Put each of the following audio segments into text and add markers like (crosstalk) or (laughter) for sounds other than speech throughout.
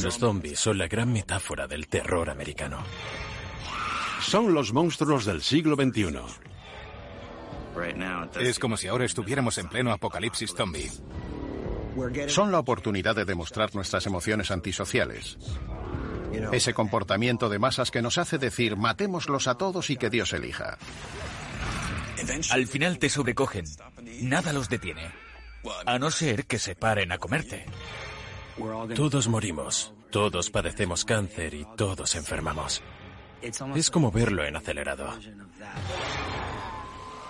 Los zombies son la gran metáfora del terror americano. Son los monstruos del siglo XXI. Es como si ahora estuviéramos en pleno apocalipsis zombie. Son la oportunidad de demostrar nuestras emociones antisociales. Ese comportamiento de masas que nos hace decir matémoslos a todos y que Dios elija. Al final te sobrecogen. Nada los detiene. A no ser que se paren a comerte. Todos morimos, todos padecemos cáncer y todos enfermamos. Es como verlo en acelerado.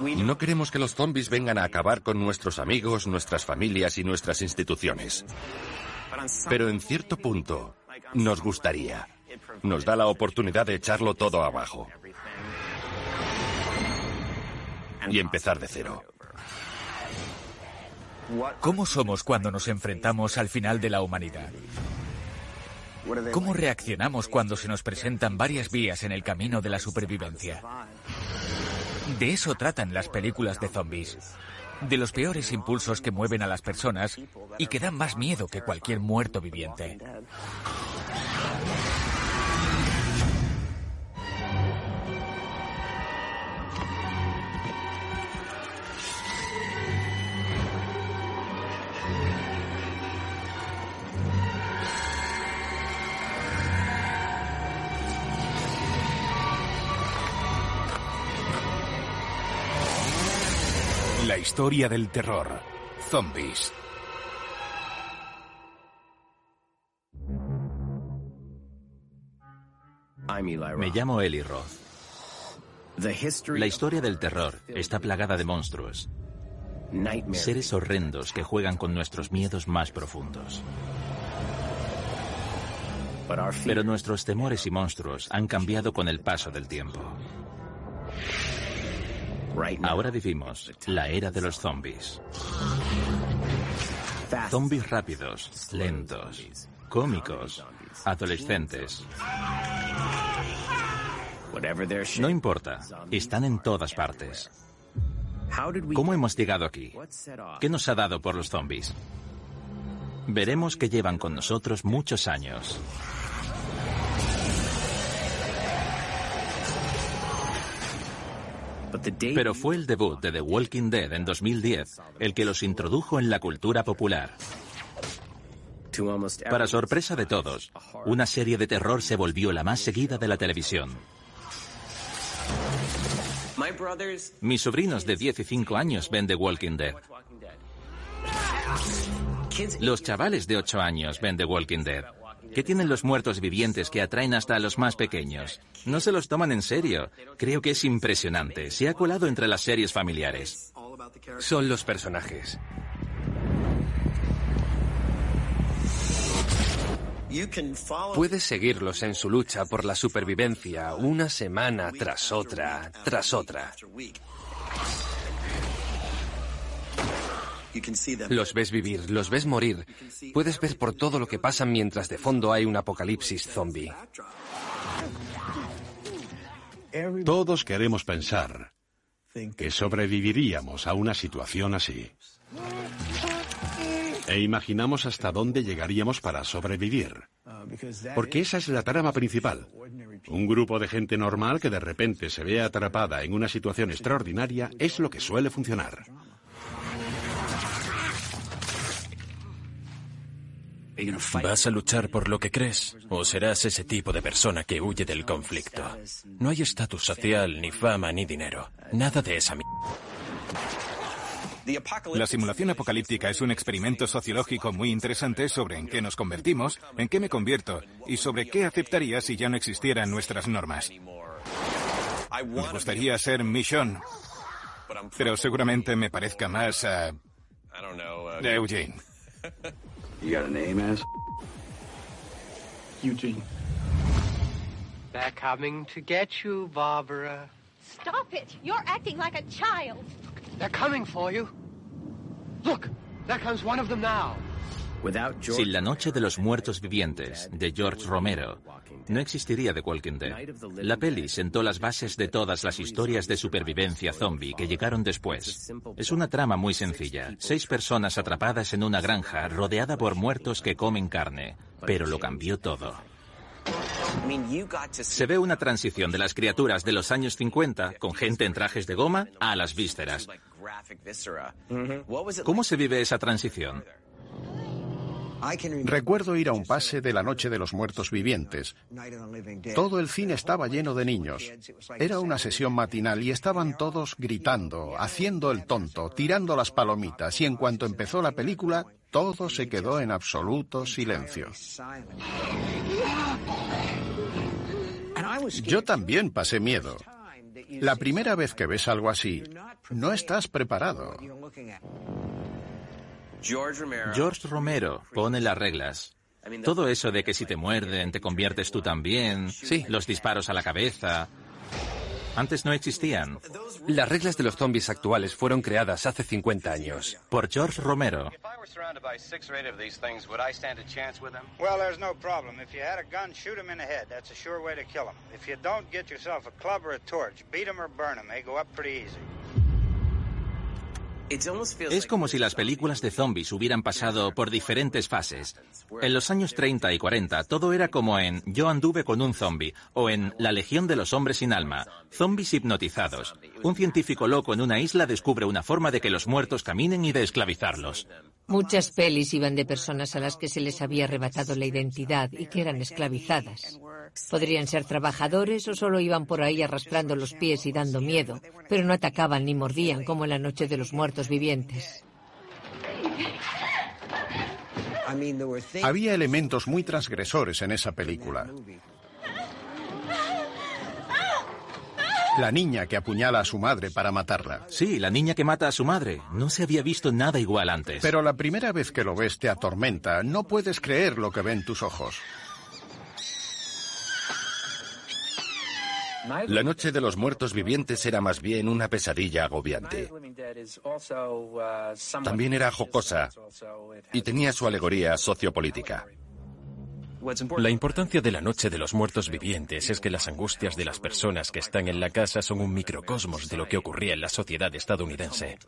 No queremos que los zombies vengan a acabar con nuestros amigos, nuestras familias y nuestras instituciones. Pero en cierto punto, nos gustaría. Nos da la oportunidad de echarlo todo abajo. Y empezar de cero. ¿Cómo somos cuando nos enfrentamos al final de la humanidad? ¿Cómo reaccionamos cuando se nos presentan varias vías en el camino de la supervivencia? De eso tratan las películas de zombies. De los peores impulsos que mueven a las personas y que dan más miedo que cualquier muerto viviente. La historia del terror. Zombies. Me llamo Eli Roth. La historia del terror está plagada de monstruos. Seres horrendos que juegan con nuestros miedos más profundos. Pero nuestros temores y monstruos han cambiado con el paso del tiempo. Ahora vivimos la era de los zombies. Zombies rápidos, lentos, cómicos, adolescentes. No importa, están en todas partes. ¿Cómo hemos llegado aquí? ¿Qué nos ha dado por los zombies? Veremos que llevan con nosotros muchos años. Pero fue el debut de The Walking Dead en 2010 el que los introdujo en la cultura popular. Para sorpresa de todos, una serie de terror se volvió la más seguida de la televisión. Mis sobrinos de 10 y 5 años ven The Walking Dead. Los chavales de 8 años ven The Walking Dead. ¿Qué tienen los muertos vivientes que atraen hasta a los más pequeños? No se los toman en serio. Creo que es impresionante. Se ha colado entre las series familiares. Son los personajes. Puedes seguirlos en su lucha por la supervivencia una semana tras otra, tras otra. Los ves vivir, los ves morir. Puedes ver por todo lo que pasa mientras de fondo hay un apocalipsis zombie. Todos queremos pensar que sobreviviríamos a una situación así. E imaginamos hasta dónde llegaríamos para sobrevivir. Porque esa es la trama principal. Un grupo de gente normal que de repente se ve atrapada en una situación extraordinaria es lo que suele funcionar. ¿Vas a luchar por lo que crees? ¿O serás ese tipo de persona que huye del conflicto? No hay estatus social, ni fama, ni dinero. Nada de esa mierda. La simulación apocalíptica es un experimento sociológico muy interesante sobre en qué nos convertimos, en qué me convierto y sobre qué aceptaría si ya no existieran nuestras normas. Me gustaría ser Michonne, pero seguramente me parezca más a Eugene. You got a name, ass? Eugene. They're coming to get you, Barbara. Stop it! You're acting like a child. They're coming for you. Look, there comes one of them now. Sin la Noche de los Muertos Vivientes, de George Romero, no existiría The Walking Dead. La peli sentó las bases de todas las historias de supervivencia zombie que llegaron después. Es una trama muy sencilla. Seis personas atrapadas en una granja rodeada por muertos que comen carne. pero lo cambió todo. Se ve una transición de las criaturas de los años 50, con gente en trajes de goma, a las vísceras. ¿Cómo se vive esa transición? Recuerdo ir a un pase de la Noche de los Muertos Vivientes. Todo el cine estaba lleno de niños. Era una sesión matinal y estaban todos gritando, haciendo el tonto, tirando las palomitas y en cuanto empezó la película, todo se quedó en absoluto silencio. Yo también pasé miedo. La primera vez que ves algo así, no estás preparado. George Romero. Pone las reglas. Todo eso de que si te muerden te conviertes tú también, sí, los disparos a la cabeza, antes no existían. Las reglas de los zombies actuales fueron creadas hace 50 años. Por George Romero. Es como si las películas de zombies hubieran pasado por diferentes fases. En los años 30 y 40 todo era como en Yo anduve con un zombie o en La Legión de los Hombres sin Alma, zombies hipnotizados. Un científico loco en una isla descubre una forma de que los muertos caminen y de esclavizarlos. Muchas pelis iban de personas a las que se les había arrebatado la identidad y que eran esclavizadas. Podrían ser trabajadores o solo iban por ahí arrastrando los pies y dando miedo, pero no atacaban ni mordían como en la noche de los muertos vivientes. Había elementos muy transgresores en esa película. La niña que apuñala a su madre para matarla. Sí, la niña que mata a su madre. No se había visto nada igual antes. Pero la primera vez que lo ves te atormenta. No puedes creer lo que ven tus ojos. La noche de los muertos vivientes era más bien una pesadilla agobiante. También era jocosa y tenía su alegoría sociopolítica. La importancia de la noche de los muertos vivientes es que las angustias de las personas que están en la casa son un microcosmos de lo que ocurría en la sociedad estadounidense.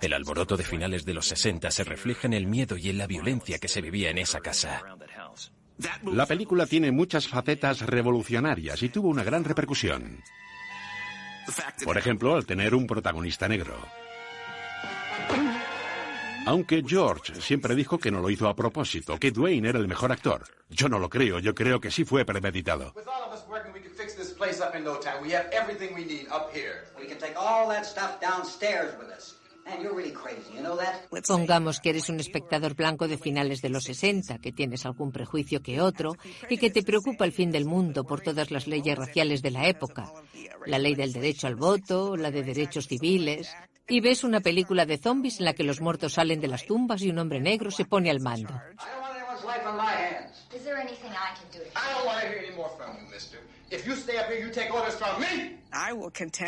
El alboroto de finales de los 60 se refleja en el miedo y en la violencia que se vivía en esa casa. La película tiene muchas facetas revolucionarias y tuvo una gran repercusión. Por ejemplo, al tener un protagonista negro. Aunque George siempre dijo que no lo hizo a propósito, que Dwayne era el mejor actor. Yo no lo creo, yo creo que sí fue premeditado. Pongamos que eres un espectador blanco de finales de los 60, que tienes algún prejuicio que otro y que te preocupa el fin del mundo por todas las leyes raciales de la época, la ley del derecho al voto, la de derechos civiles, y ves una película de zombies en la que los muertos salen de las tumbas y un hombre negro se pone al mando.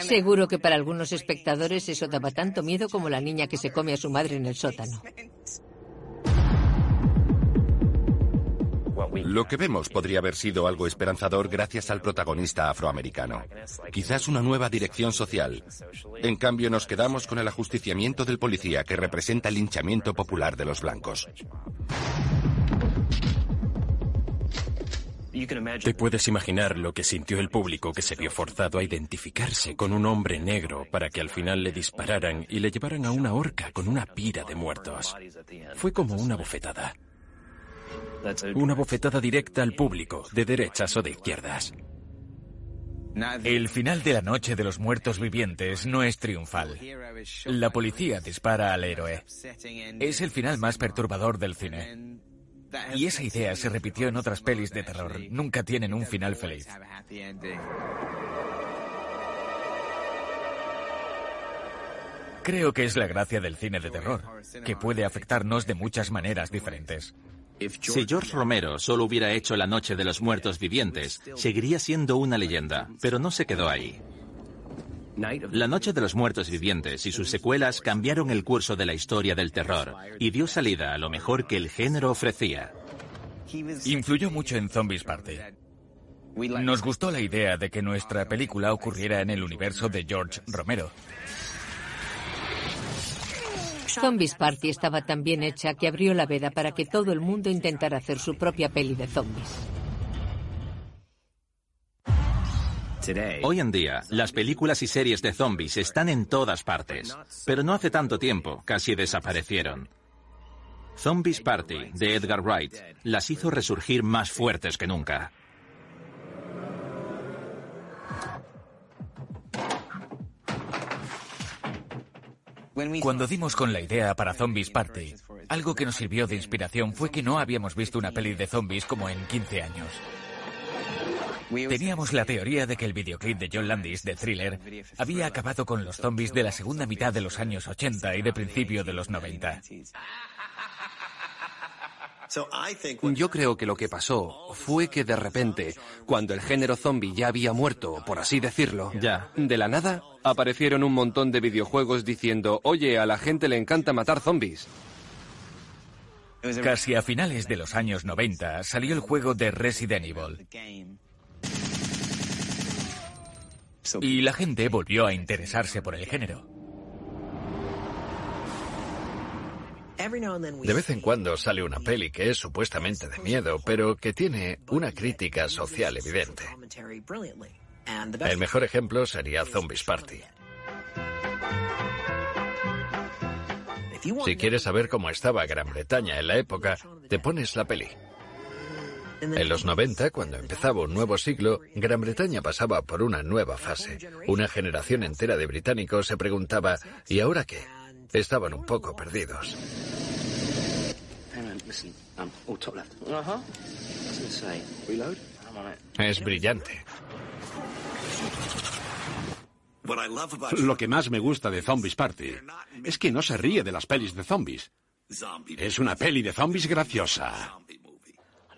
Seguro que para algunos espectadores eso daba tanto miedo como la niña que se come a su madre en el sótano. Lo que vemos podría haber sido algo esperanzador gracias al protagonista afroamericano. Quizás una nueva dirección social. En cambio, nos quedamos con el ajusticiamiento del policía que representa el linchamiento popular de los blancos. Te puedes imaginar lo que sintió el público que se vio forzado a identificarse con un hombre negro para que al final le dispararan y le llevaran a una horca con una pira de muertos. Fue como una bofetada. Una bofetada directa al público, de derechas o de izquierdas. El final de la noche de los muertos vivientes no es triunfal. La policía dispara al héroe. Es el final más perturbador del cine. Y esa idea se repitió en otras pelis de terror. Nunca tienen un final feliz. Creo que es la gracia del cine de terror, que puede afectarnos de muchas maneras diferentes. Si George Romero solo hubiera hecho La Noche de los Muertos Vivientes, seguiría siendo una leyenda, pero no se quedó ahí. La Noche de los Muertos Vivientes y sus secuelas cambiaron el curso de la historia del terror y dio salida a lo mejor que el género ofrecía. Influyó mucho en Zombies Party. Nos gustó la idea de que nuestra película ocurriera en el universo de George Romero. Zombies Party estaba tan bien hecha que abrió la veda para que todo el mundo intentara hacer su propia peli de zombies. Hoy en día, las películas y series de zombies están en todas partes, pero no hace tanto tiempo casi desaparecieron. Zombies Party, de Edgar Wright, las hizo resurgir más fuertes que nunca. Cuando dimos con la idea para Zombies Party, algo que nos sirvió de inspiración fue que no habíamos visto una peli de zombies como en 15 años. Teníamos la teoría de que el videoclip de John Landis de Thriller había acabado con los zombies de la segunda mitad de los años 80 y de principio de los 90. Yo creo que lo que pasó fue que de repente, cuando el género zombie ya había muerto, por así decirlo, ya. de la nada aparecieron un montón de videojuegos diciendo, oye, a la gente le encanta matar zombies. Casi a finales de los años 90 salió el juego de Resident Evil. Y la gente volvió a interesarse por el género. De vez en cuando sale una peli que es supuestamente de miedo, pero que tiene una crítica social evidente. El mejor ejemplo sería Zombies Party. Si quieres saber cómo estaba Gran Bretaña en la época, te pones la peli. En los 90, cuando empezaba un nuevo siglo, Gran Bretaña pasaba por una nueva fase. Una generación entera de británicos se preguntaba, ¿y ahora qué? Estaban un poco perdidos. Es brillante. Lo que más me gusta de Zombies Party es que no se ríe de las pelis de zombies. Es una peli de zombies graciosa.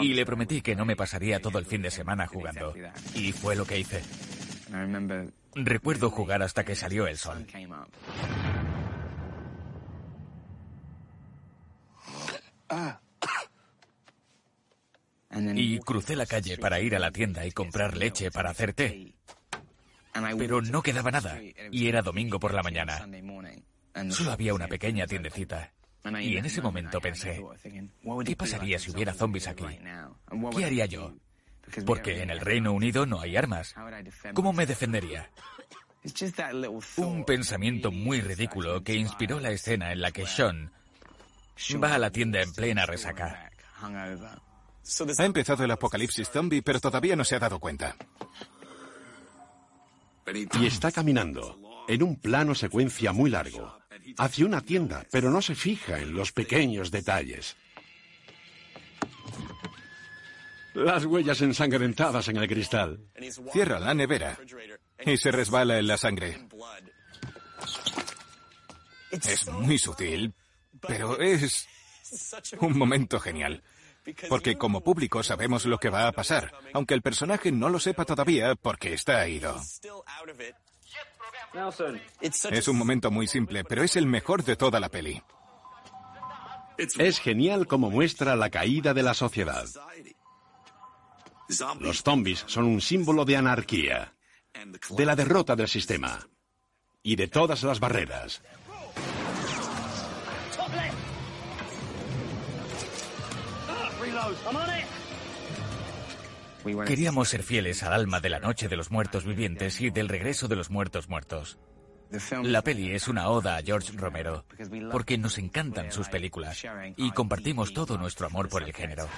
Y le prometí que no me pasaría todo el fin de semana jugando. Y fue lo que hice. Recuerdo jugar hasta que salió el sol. (coughs) Y crucé la calle para ir a la tienda y comprar leche para hacer té. Pero no quedaba nada, y era domingo por la mañana. Solo había una pequeña tiendecita. Y en ese momento pensé, ¿qué pasaría si hubiera zombies aquí? ¿Qué haría yo? Porque en el Reino Unido no hay armas. ¿Cómo me defendería? (laughs) Un pensamiento muy ridículo que inspiró la escena en la que Sean va a la tienda en plena resaca. Ha empezado el apocalipsis zombie, pero todavía no se ha dado cuenta. Y está caminando en un plano secuencia muy largo hacia una tienda, pero no se fija en los pequeños detalles. Las huellas ensangrentadas en el cristal. Cierra la nevera y se resbala en la sangre. Es muy sutil, pero es un momento genial. Porque como público sabemos lo que va a pasar, aunque el personaje no lo sepa todavía porque está ido. Es un momento muy simple, pero es el mejor de toda la peli. Es genial como muestra la caída de la sociedad. Los zombies son un símbolo de anarquía, de la derrota del sistema y de todas las barreras. Queríamos ser fieles al alma de la noche de los muertos vivientes y del regreso de los muertos muertos. La peli es una oda a George Romero, porque nos encantan sus películas y compartimos todo nuestro amor por el género.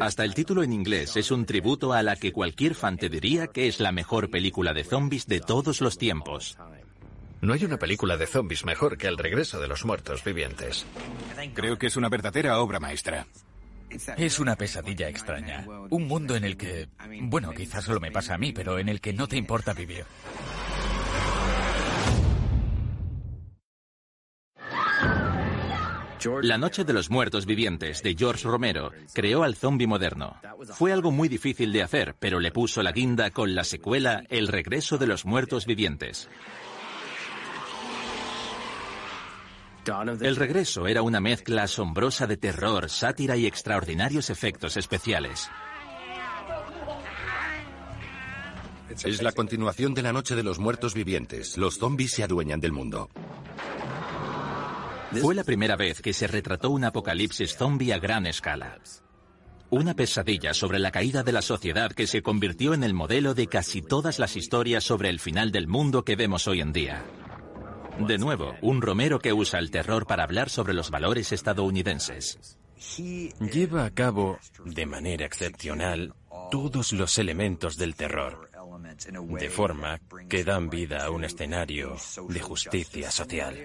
Hasta el título en inglés es un tributo a la que cualquier fan te diría que es la mejor película de zombies de todos los tiempos. No hay una película de zombies mejor que El regreso de los muertos vivientes. Creo que es una verdadera obra maestra. Es una pesadilla extraña. Un mundo en el que, bueno, quizás solo me pasa a mí, pero en el que no te importa vivir. La Noche de los Muertos Vivientes de George Romero creó al zombie moderno. Fue algo muy difícil de hacer, pero le puso la guinda con la secuela El Regreso de los Muertos Vivientes. El regreso era una mezcla asombrosa de terror, sátira y extraordinarios efectos especiales. Es la continuación de la Noche de los Muertos Vivientes. Los zombies se adueñan del mundo. Fue la primera vez que se retrató un apocalipsis zombie a gran escala. Una pesadilla sobre la caída de la sociedad que se convirtió en el modelo de casi todas las historias sobre el final del mundo que vemos hoy en día. De nuevo, un Romero que usa el terror para hablar sobre los valores estadounidenses. Lleva a cabo, de manera excepcional, todos los elementos del terror, de forma que dan vida a un escenario de justicia social.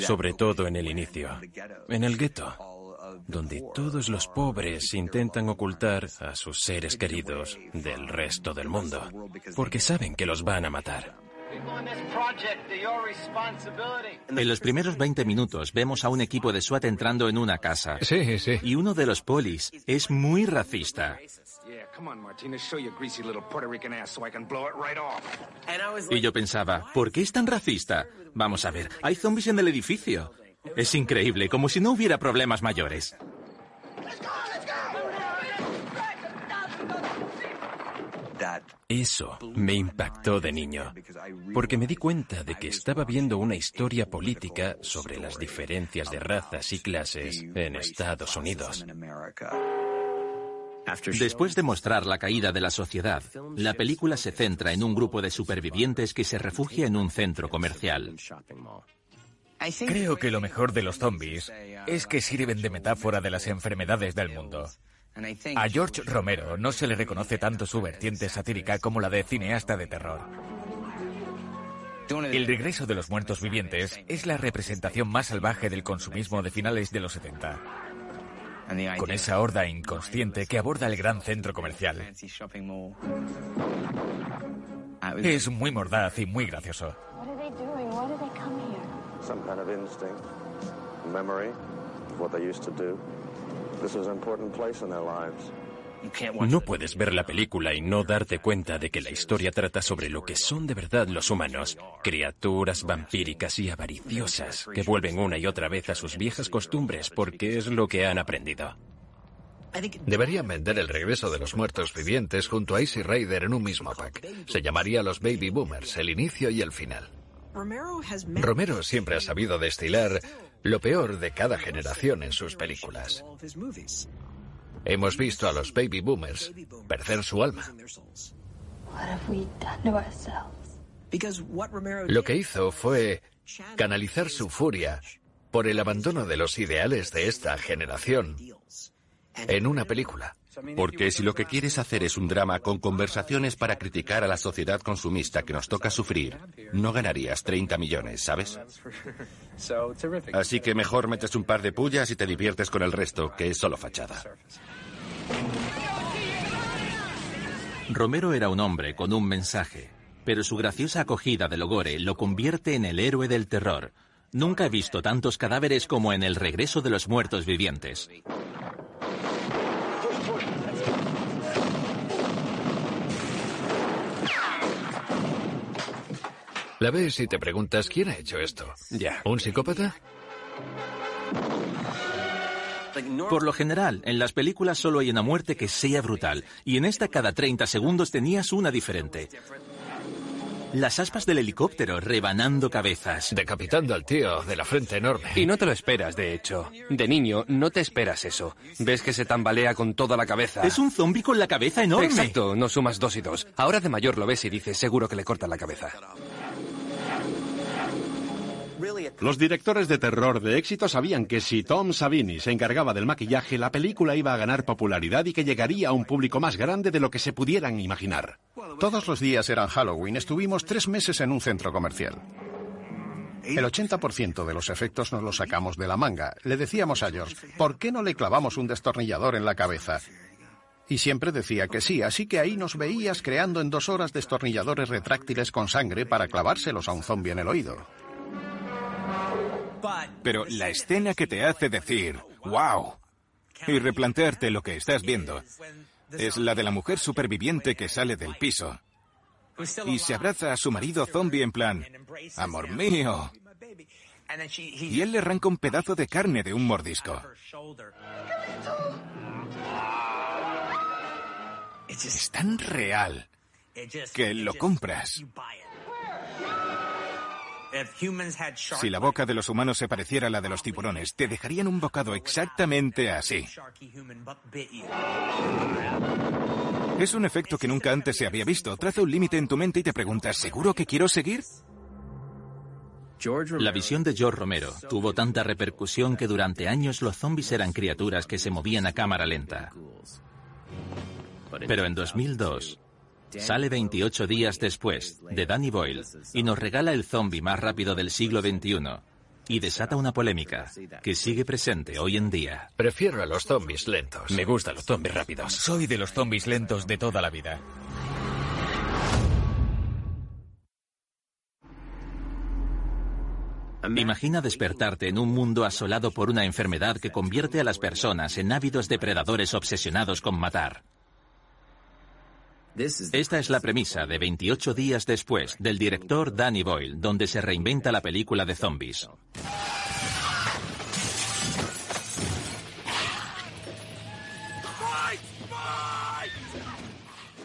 Sobre todo en el inicio, en el gueto, donde todos los pobres intentan ocultar a sus seres queridos del resto del mundo, porque saben que los van a matar. En los primeros 20 minutos vemos a un equipo de SWAT entrando en una casa. Sí, sí. Y uno de los polis es muy racista. Y yo pensaba, ¿por qué es tan racista? Vamos a ver, hay zombies en el edificio. Es increíble, como si no hubiera problemas mayores. Eso me impactó de niño, porque me di cuenta de que estaba viendo una historia política sobre las diferencias de razas y clases en Estados Unidos. Después de mostrar la caída de la sociedad, la película se centra en un grupo de supervivientes que se refugia en un centro comercial. Creo que lo mejor de los zombies es que sirven de metáfora de las enfermedades del mundo. A George Romero no se le reconoce tanto su vertiente satírica como la de cineasta de terror. El regreso de los muertos vivientes es la representación más salvaje del consumismo de finales de los 70. Con esa horda inconsciente que aborda el gran centro comercial. Es muy mordaz y muy gracioso. No puedes ver la película y no darte cuenta de que la historia trata sobre lo que son de verdad los humanos, criaturas vampíricas y avariciosas que vuelven una y otra vez a sus viejas costumbres porque es lo que han aprendido. Deberían vender el regreso de los muertos vivientes junto a Easy Rider en un mismo pack. Se llamaría Los Baby Boomers, el inicio y el final. Romero siempre ha sabido destilar lo peor de cada generación en sus películas. Hemos visto a los baby boomers perder su alma. Lo que hizo fue canalizar su furia por el abandono de los ideales de esta generación en una película. Porque si lo que quieres hacer es un drama con conversaciones para criticar a la sociedad consumista que nos toca sufrir, no ganarías 30 millones, ¿sabes? Así que mejor metes un par de pullas y te diviertes con el resto, que es solo fachada. Romero era un hombre con un mensaje, pero su graciosa acogida de Logore lo convierte en el héroe del terror. Nunca he visto tantos cadáveres como en El regreso de los muertos vivientes. La ves y te preguntas quién ha hecho esto. Ya. ¿Un psicópata? Por lo general, en las películas solo hay una muerte que sea brutal, y en esta cada 30 segundos tenías una diferente. Las aspas del helicóptero rebanando cabezas. Decapitando al tío de la frente enorme. Y no te lo esperas, de hecho. De niño, no te esperas eso. Ves que se tambalea con toda la cabeza. Es un zombi con la cabeza enorme. Exacto, no sumas dos y dos. Ahora de mayor lo ves y dices, seguro que le cortan la cabeza. Los directores de terror de éxito sabían que si Tom Savini se encargaba del maquillaje, la película iba a ganar popularidad y que llegaría a un público más grande de lo que se pudieran imaginar. Todos los días eran Halloween. Estuvimos tres meses en un centro comercial. El 80% de los efectos nos los sacamos de la manga. Le decíamos a George, ¿por qué no le clavamos un destornillador en la cabeza? Y siempre decía que sí, así que ahí nos veías creando en dos horas destornilladores retráctiles con sangre para clavárselos a un zombie en el oído. Pero la escena que te hace decir, wow, y replantearte lo que estás viendo, es la de la mujer superviviente que sale del piso y se abraza a su marido zombie en plan, amor mío. Y él le arranca un pedazo de carne de un mordisco. Es tan real que lo compras. Si la boca de los humanos se pareciera a la de los tiburones, te dejarían un bocado exactamente así. Es un efecto que nunca antes se había visto. Traza un límite en tu mente y te preguntas, ¿seguro que quiero seguir? La visión de George Romero tuvo tanta repercusión que durante años los zombies eran criaturas que se movían a cámara lenta. Pero en 2002, Sale 28 días después, de Danny Boyle, y nos regala el zombie más rápido del siglo XXI. Y desata una polémica que sigue presente hoy en día. Prefiero a los zombies lentos. Me gustan los zombies rápidos. Soy de los zombies lentos de toda la vida. Imagina despertarte en un mundo asolado por una enfermedad que convierte a las personas en ávidos depredadores obsesionados con matar. Esta es la premisa de 28 días después del director Danny Boyle, donde se reinventa la película de zombies.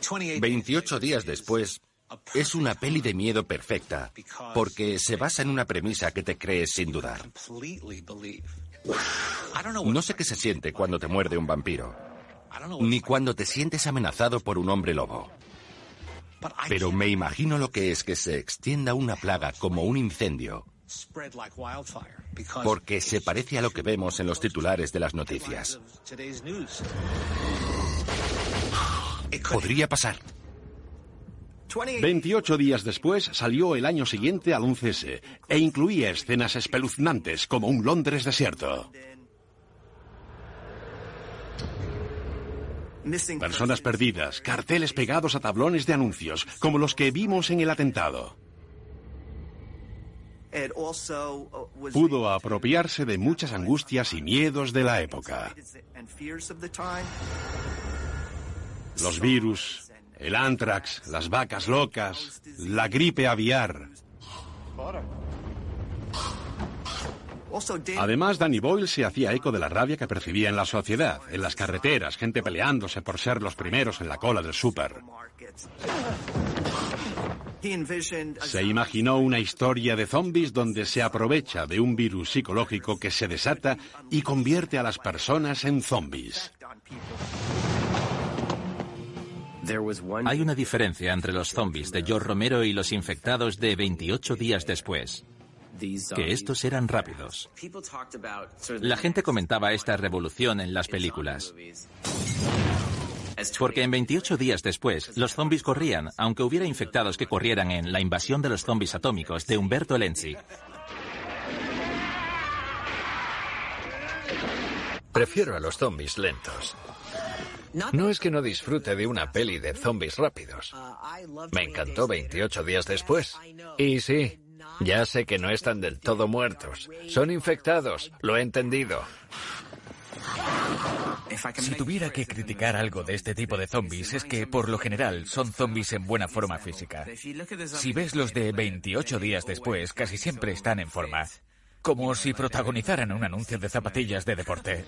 ...28 días después... ...es una peli de miedo perfecta... ...porque se basa en una premisa que te crees sin dudar. No sé qué se siente cuando te muerde un vampiro ni cuando te sientes amenazado por un hombre lobo. Pero me imagino lo que es que se extienda una plaga como un incendio, porque se parece a lo que vemos en los titulares de las noticias. (sighs) Podría pasar. 28 días después salió el año siguiente al 11S e incluía escenas espeluznantes como un Londres desierto. Personas perdidas, carteles pegados a tablones de anuncios, como los que vimos en el atentado. Pudo apropiarse de muchas angustias y miedos de la época. Los virus, el anthrax, las vacas locas, la gripe aviar. Además, Danny Boyle se hacía eco de la rabia que percibía en la sociedad, en las carreteras, gente peleándose por ser los primeros en la cola del súper. Se imaginó una historia de zombies donde se aprovecha de un virus psicológico que se desata y convierte a las personas en zombies. Hay una diferencia entre los zombies de George Romero y los infectados de 28 días después que estos eran rápidos. La gente comentaba esta revolución en las películas. Porque en 28 días después, los zombies corrían, aunque hubiera infectados que corrieran en La invasión de los zombies atómicos de Humberto Lenzi. Prefiero a los zombies lentos. No es que no disfrute de una peli de zombies rápidos. Me encantó 28 días después. Y sí, ya sé que no están del todo muertos. Son infectados, lo he entendido. Si tuviera que criticar algo de este tipo de zombies es que, por lo general, son zombies en buena forma física. Si ves los de 28 días después, casi siempre están en forma. Como si protagonizaran un anuncio de zapatillas de deporte.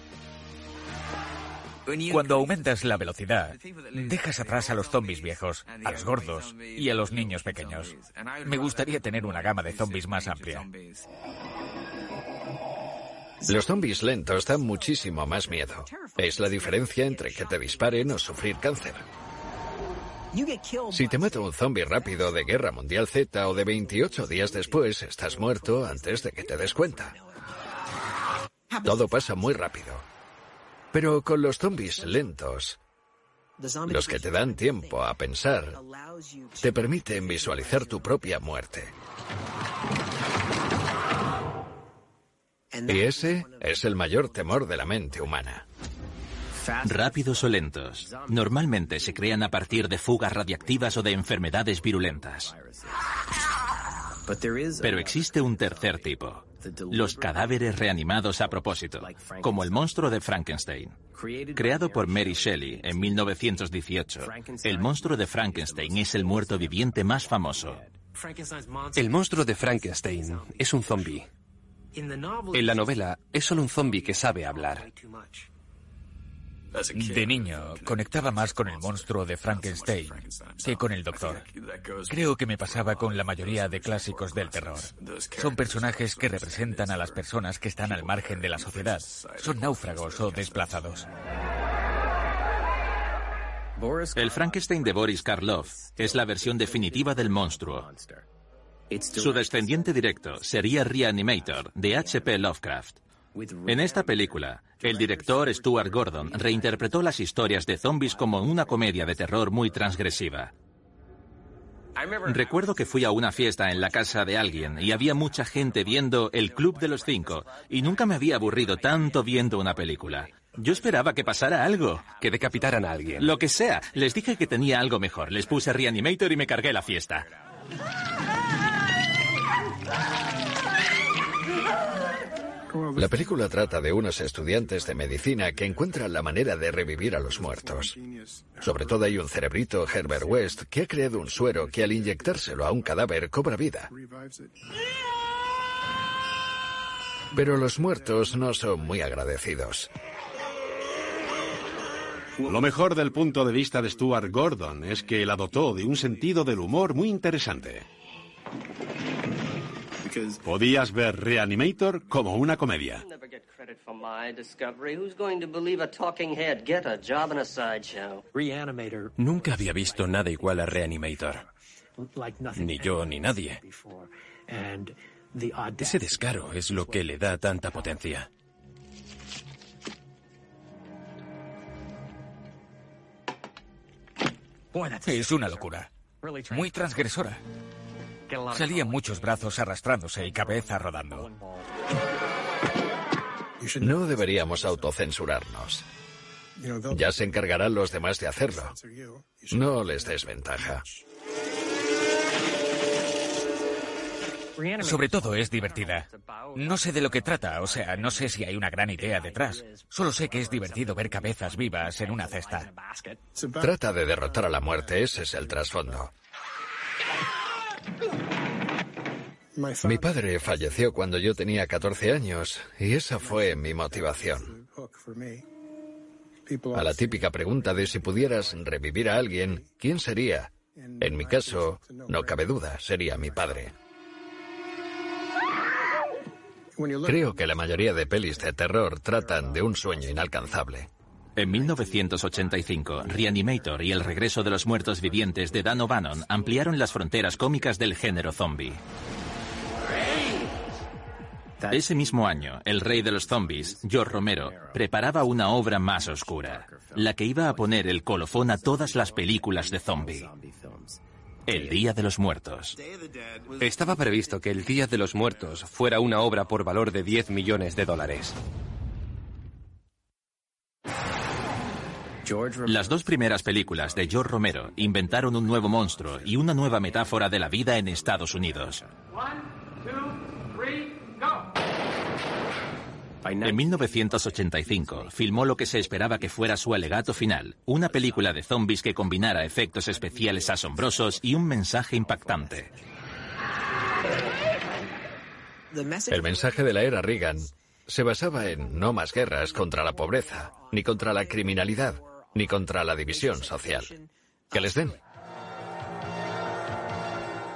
Cuando aumentas la velocidad, dejas atrás a los zombies viejos, a los gordos y a los niños pequeños. Me gustaría tener una gama de zombies más amplia. Los zombies lentos dan muchísimo más miedo. Es la diferencia entre que te disparen o sufrir cáncer. Si te mata un zombie rápido de Guerra Mundial Z o de 28 días después, estás muerto antes de que te des cuenta. Todo pasa muy rápido. Pero con los zombies lentos, los que te dan tiempo a pensar, te permiten visualizar tu propia muerte. Y ese es el mayor temor de la mente humana. Rápidos o lentos, normalmente se crean a partir de fugas radiactivas o de enfermedades virulentas. Pero existe un tercer tipo, los cadáveres reanimados a propósito, como el monstruo de Frankenstein. Creado por Mary Shelley en 1918, el monstruo de Frankenstein es el muerto viviente más famoso. El monstruo de Frankenstein es un zombi. En la novela es solo un zombi que sabe hablar. De niño, conectaba más con el monstruo de Frankenstein que con el doctor. Creo que me pasaba con la mayoría de clásicos del terror. Son personajes que representan a las personas que están al margen de la sociedad. Son náufragos o desplazados. El Frankenstein de Boris Karloff es la versión definitiva del monstruo. Su descendiente directo sería Reanimator, de H.P. Lovecraft. En esta película, el director Stuart Gordon reinterpretó las historias de zombies como una comedia de terror muy transgresiva. Recuerdo que fui a una fiesta en la casa de alguien y había mucha gente viendo El Club de los Cinco y nunca me había aburrido tanto viendo una película. Yo esperaba que pasara algo. Que decapitaran a alguien. Lo que sea. Les dije que tenía algo mejor. Les puse Reanimator y me cargué la fiesta. La película trata de unos estudiantes de medicina que encuentran la manera de revivir a los muertos. Sobre todo hay un cerebrito, Herbert West, que ha creado un suero que al inyectárselo a un cadáver cobra vida. Pero los muertos no son muy agradecidos. Lo mejor del punto de vista de Stuart Gordon es que la dotó de un sentido del humor muy interesante. Podías ver Reanimator como una comedia. Nunca había visto nada igual a Reanimator. Ni yo ni nadie. Ese descaro es lo que le da tanta potencia. Es una locura. Muy transgresora. Salían muchos brazos arrastrándose y cabeza rodando. No deberíamos autocensurarnos. Ya se encargarán los demás de hacerlo. No les des ventaja. Sobre todo es divertida. No sé de lo que trata, o sea, no sé si hay una gran idea detrás. Solo sé que es divertido ver cabezas vivas en una cesta. Trata de derrotar a la muerte, ese es el trasfondo. Mi padre falleció cuando yo tenía 14 años y esa fue mi motivación. A la típica pregunta de si pudieras revivir a alguien, ¿quién sería? En mi caso, no cabe duda, sería mi padre. Creo que la mayoría de pelis de terror tratan de un sueño inalcanzable. En 1985, Reanimator y El regreso de los muertos vivientes de Dan O'Bannon ampliaron las fronteras cómicas del género zombie. Ese mismo año, el rey de los zombies, George Romero, preparaba una obra más oscura, la que iba a poner el colofón a todas las películas de zombie. El Día de los Muertos. Estaba previsto que El Día de los Muertos fuera una obra por valor de 10 millones de dólares. Las dos primeras películas de George Romero inventaron un nuevo monstruo y una nueva metáfora de la vida en Estados Unidos. En 1985 filmó lo que se esperaba que fuera su alegato final, una película de zombies que combinara efectos especiales asombrosos y un mensaje impactante. El mensaje de la era Reagan se basaba en no más guerras contra la pobreza, ni contra la criminalidad, ni contra la división social. Que les den.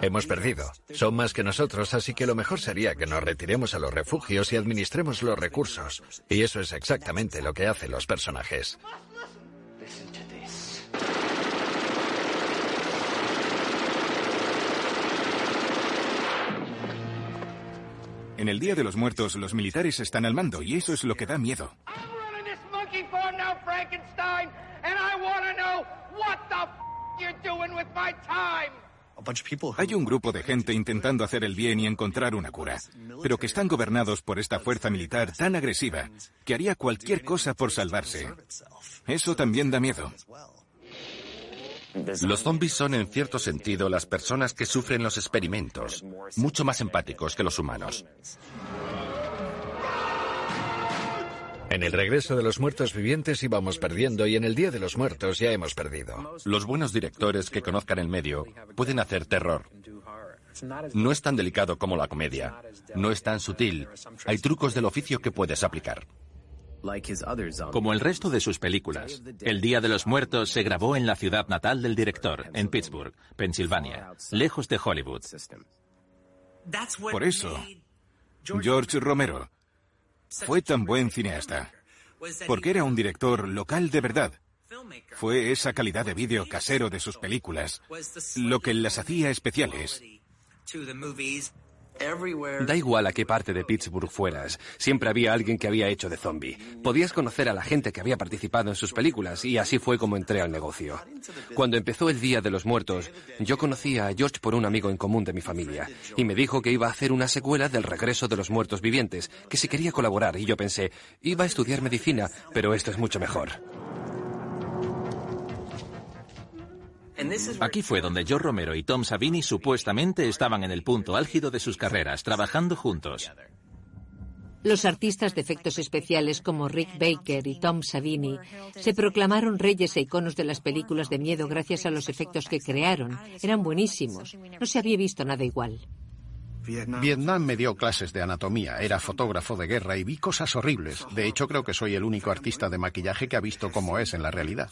Hemos perdido. Son más que nosotros, así que lo mejor sería que nos retiremos a los refugios y administremos los recursos. Y eso es exactamente lo que hacen los personajes. En el Día de los Muertos, los militares están al mando y eso es lo que da miedo. Hay un grupo de gente intentando hacer el bien y encontrar una cura, pero que están gobernados por esta fuerza militar tan agresiva que haría cualquier cosa por salvarse. Eso también da miedo. Los zombies son en cierto sentido las personas que sufren los experimentos, mucho más empáticos que los humanos. En el regreso de los muertos vivientes íbamos perdiendo y en el Día de los Muertos ya hemos perdido. Los buenos directores que conozcan el medio pueden hacer terror. No es tan delicado como la comedia. No es tan sutil. Hay trucos del oficio que puedes aplicar. Como el resto de sus películas, El Día de los Muertos se grabó en la ciudad natal del director, en Pittsburgh, Pensilvania, lejos de Hollywood. Por eso, George Romero fue tan buen cineasta. Porque era un director local de verdad. Fue esa calidad de vídeo casero de sus películas lo que las hacía especiales. Da igual a qué parte de Pittsburgh fueras, siempre había alguien que había hecho de zombie. Podías conocer a la gente que había participado en sus películas y así fue como entré al negocio. Cuando empezó el Día de los Muertos, yo conocí a George por un amigo en común de mi familia y me dijo que iba a hacer una secuela del Regreso de los Muertos Vivientes, que si quería colaborar y yo pensé, iba a estudiar medicina, pero esto es mucho mejor. Aquí fue donde Joe Romero y Tom Savini supuestamente estaban en el punto álgido de sus carreras, trabajando juntos. Los artistas de efectos especiales como Rick Baker y Tom Savini se proclamaron reyes e iconos de las películas de miedo gracias a los efectos que crearon. Eran buenísimos. No se había visto nada igual. Vietnam me dio clases de anatomía, era fotógrafo de guerra y vi cosas horribles. De hecho, creo que soy el único artista de maquillaje que ha visto cómo es en la realidad.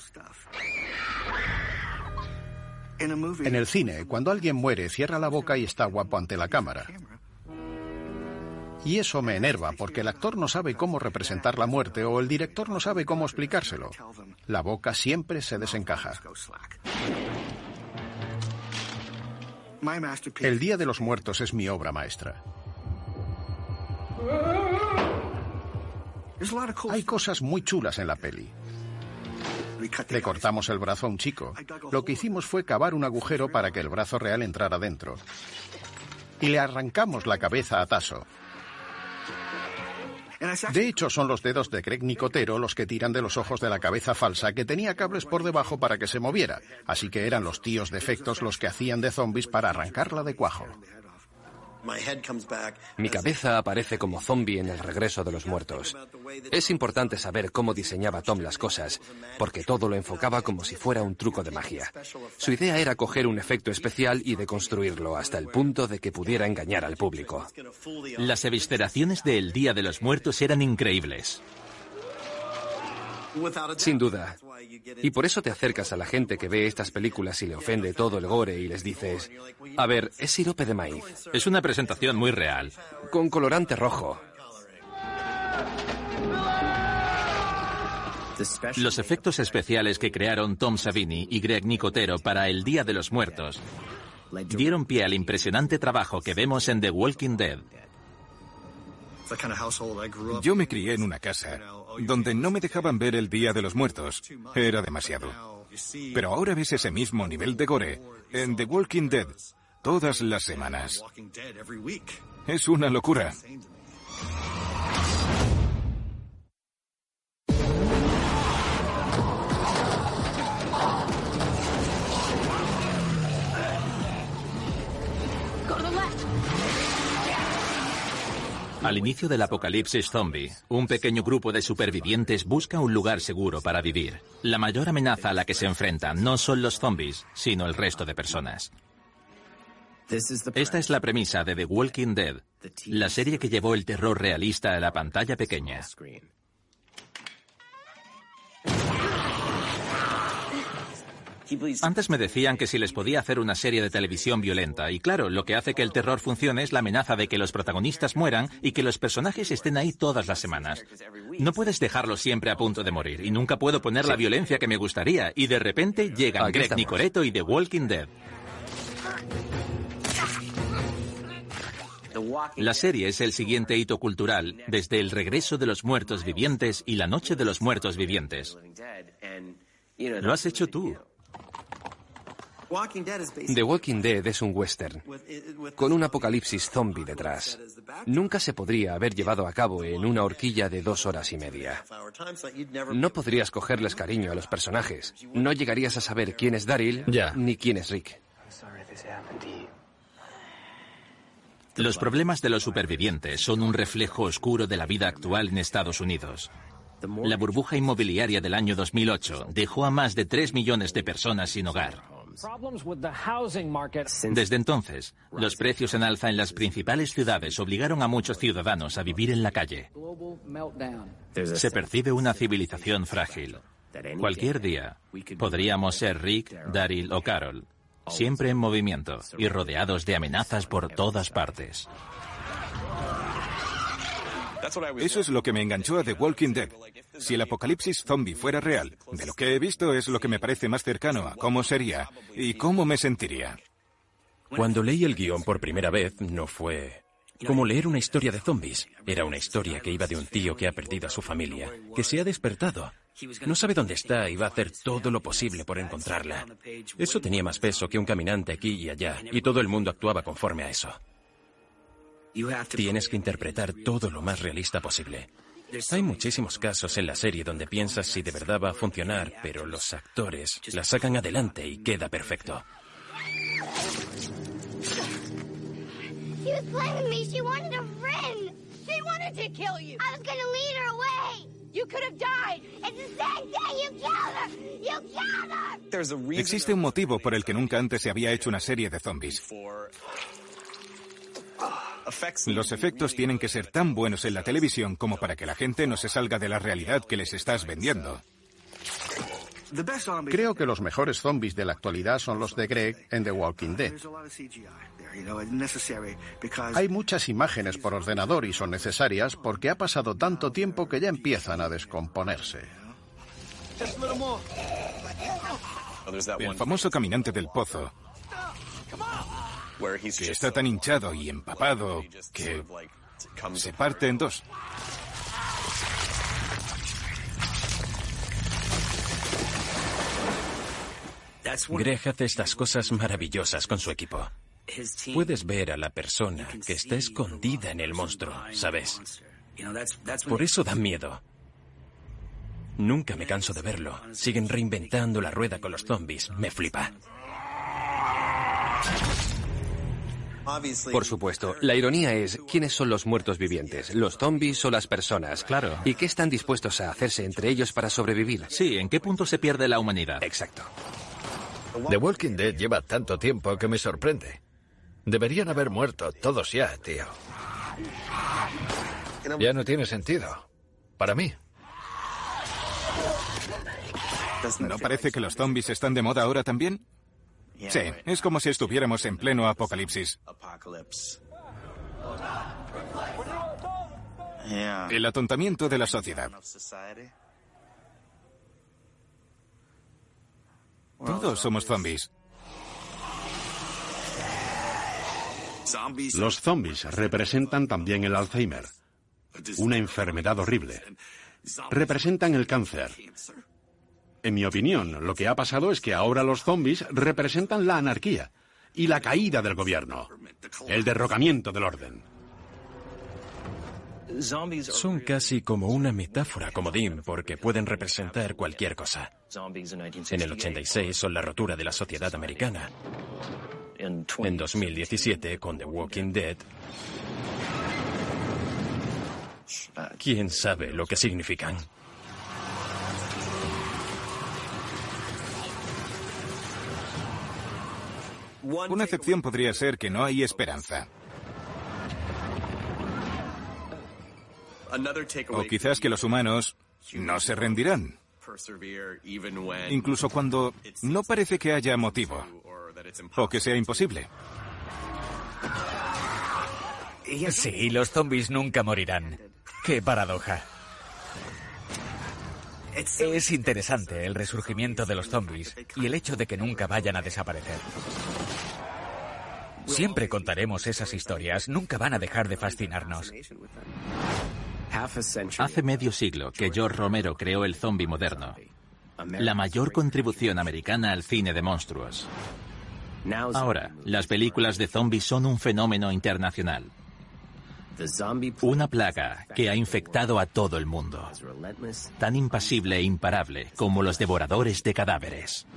En el cine, cuando alguien muere, cierra la boca y está guapo ante la cámara. Y eso me enerva porque el actor no sabe cómo representar la muerte o el director no sabe cómo explicárselo. La boca siempre se desencaja. El Día de los Muertos es mi obra maestra. Hay cosas muy chulas en la peli. Le cortamos el brazo a un chico. Lo que hicimos fue cavar un agujero para que el brazo real entrara dentro. Y le arrancamos la cabeza a Tasso. De hecho, son los dedos de Greg Nicotero los que tiran de los ojos de la cabeza falsa que tenía cables por debajo para que se moviera. Así que eran los tíos de efectos los que hacían de zombies para arrancarla de cuajo. Mi cabeza aparece como zombie en el regreso de los muertos. Es importante saber cómo diseñaba Tom las cosas, porque todo lo enfocaba como si fuera un truco de magia. Su idea era coger un efecto especial y deconstruirlo hasta el punto de que pudiera engañar al público. Las evisceraciones de El Día de los Muertos eran increíbles. Sin duda. Y por eso te acercas a la gente que ve estas películas y le ofende todo el gore y les dices, a ver, es sirope de maíz. Es una presentación muy real. Con colorante rojo. Los efectos especiales que crearon Tom Savini y Greg Nicotero para El Día de los Muertos dieron pie al impresionante trabajo que vemos en The Walking Dead. Yo me crié en una casa donde no me dejaban ver el Día de los Muertos. Era demasiado. Pero ahora ves ese mismo nivel de gore en The Walking Dead todas las semanas. Es una locura. Al inicio del apocalipsis zombie, un pequeño grupo de supervivientes busca un lugar seguro para vivir. La mayor amenaza a la que se enfrentan no son los zombies, sino el resto de personas. Esta es la premisa de The Walking Dead, la serie que llevó el terror realista a la pantalla pequeña. Antes me decían que si les podía hacer una serie de televisión violenta, y claro, lo que hace que el terror funcione es la amenaza de que los protagonistas mueran y que los personajes estén ahí todas las semanas. No puedes dejarlos siempre a punto de morir, y nunca puedo poner la violencia que me gustaría, y de repente llegan Aquí Greg estamos. Nicoreto y The Walking Dead. La serie es el siguiente hito cultural desde el regreso de los muertos vivientes y la noche de los muertos vivientes. Lo has hecho tú. The Walking Dead es un western, con un apocalipsis zombie detrás. Nunca se podría haber llevado a cabo en una horquilla de dos horas y media. No podrías cogerles cariño a los personajes. No llegarías a saber quién es Daryl ni quién es Rick. Los problemas de los supervivientes son un reflejo oscuro de la vida actual en Estados Unidos. La burbuja inmobiliaria del año 2008 dejó a más de 3 millones de personas sin hogar. Desde entonces, los precios en alza en las principales ciudades obligaron a muchos ciudadanos a vivir en la calle. Se percibe una civilización frágil. Cualquier día podríamos ser Rick, Daryl o Carol, siempre en movimiento y rodeados de amenazas por todas partes. Eso es lo que me enganchó a The Walking Dead. Si el apocalipsis zombie fuera real, de lo que he visto es lo que me parece más cercano a cómo sería y cómo me sentiría. Cuando leí el guion por primera vez, no fue como leer una historia de zombies. Era una historia que iba de un tío que ha perdido a su familia, que se ha despertado. No sabe dónde está y va a hacer todo lo posible por encontrarla. Eso tenía más peso que un caminante aquí y allá, y todo el mundo actuaba conforme a eso. Tienes que interpretar todo lo más realista posible. Hay muchísimos casos en la serie donde piensas si de verdad va a funcionar, pero los actores la sacan adelante y queda perfecto. Existe un motivo por el que nunca antes se había hecho una serie de zombies. Los efectos tienen que ser tan buenos en la televisión como para que la gente no se salga de la realidad que les estás vendiendo. Creo que los mejores zombies de la actualidad son los de Greg en The Walking Dead. Hay muchas imágenes por ordenador y son necesarias porque ha pasado tanto tiempo que ya empiezan a descomponerse. El famoso caminante del pozo, que está tan hinchado y empapado que se parte en dos. Greg hace estas cosas maravillosas con su equipo. Puedes ver a la persona que está escondida en el monstruo, ¿sabes? Por eso da miedo. Nunca me canso de verlo. Siguen reinventando la rueda con los zombies. Me flipa. Por supuesto, la ironía es quiénes son los muertos vivientes, los zombies o las personas. Claro. ¿Y qué están dispuestos a hacerse entre ellos para sobrevivir? Sí, ¿en qué punto se pierde la humanidad? Exacto. The Walking Dead lleva tanto tiempo que me sorprende. Deberían haber muerto todos ya, tío. Ya no tiene sentido. Para mí. ¿No parece que los zombies están de moda ahora también? Sí, es como si estuviéramos en pleno apocalipsis. El atontamiento de la sociedad. Todos somos zombies. Los zombies representan también el Alzheimer, una enfermedad horrible. Representan el cáncer. En mi opinión, lo que ha pasado es que ahora los zombies representan la anarquía y la caída del gobierno, el derrocamiento del orden. Son casi como una metáfora comodín porque pueden representar cualquier cosa. En el 86 son la rotura de la sociedad americana. En 2017, con The Walking Dead, ¿quién sabe lo que significan? Una excepción podría ser que no hay esperanza. O quizás que los humanos no se rendirán. Incluso cuando no parece que haya motivo. O que sea imposible. Sí, los zombies nunca morirán. Qué paradoja. Es interesante el resurgimiento de los zombies y el hecho de que nunca vayan a desaparecer. Siempre contaremos esas historias, nunca van a dejar de fascinarnos. Hace medio siglo que George Romero creó el zombie moderno, la mayor contribución americana al cine de monstruos. Ahora, las películas de zombies son un fenómeno internacional. Una plaga que ha infectado a todo el mundo, tan impasible e imparable como los devoradores de cadáveres.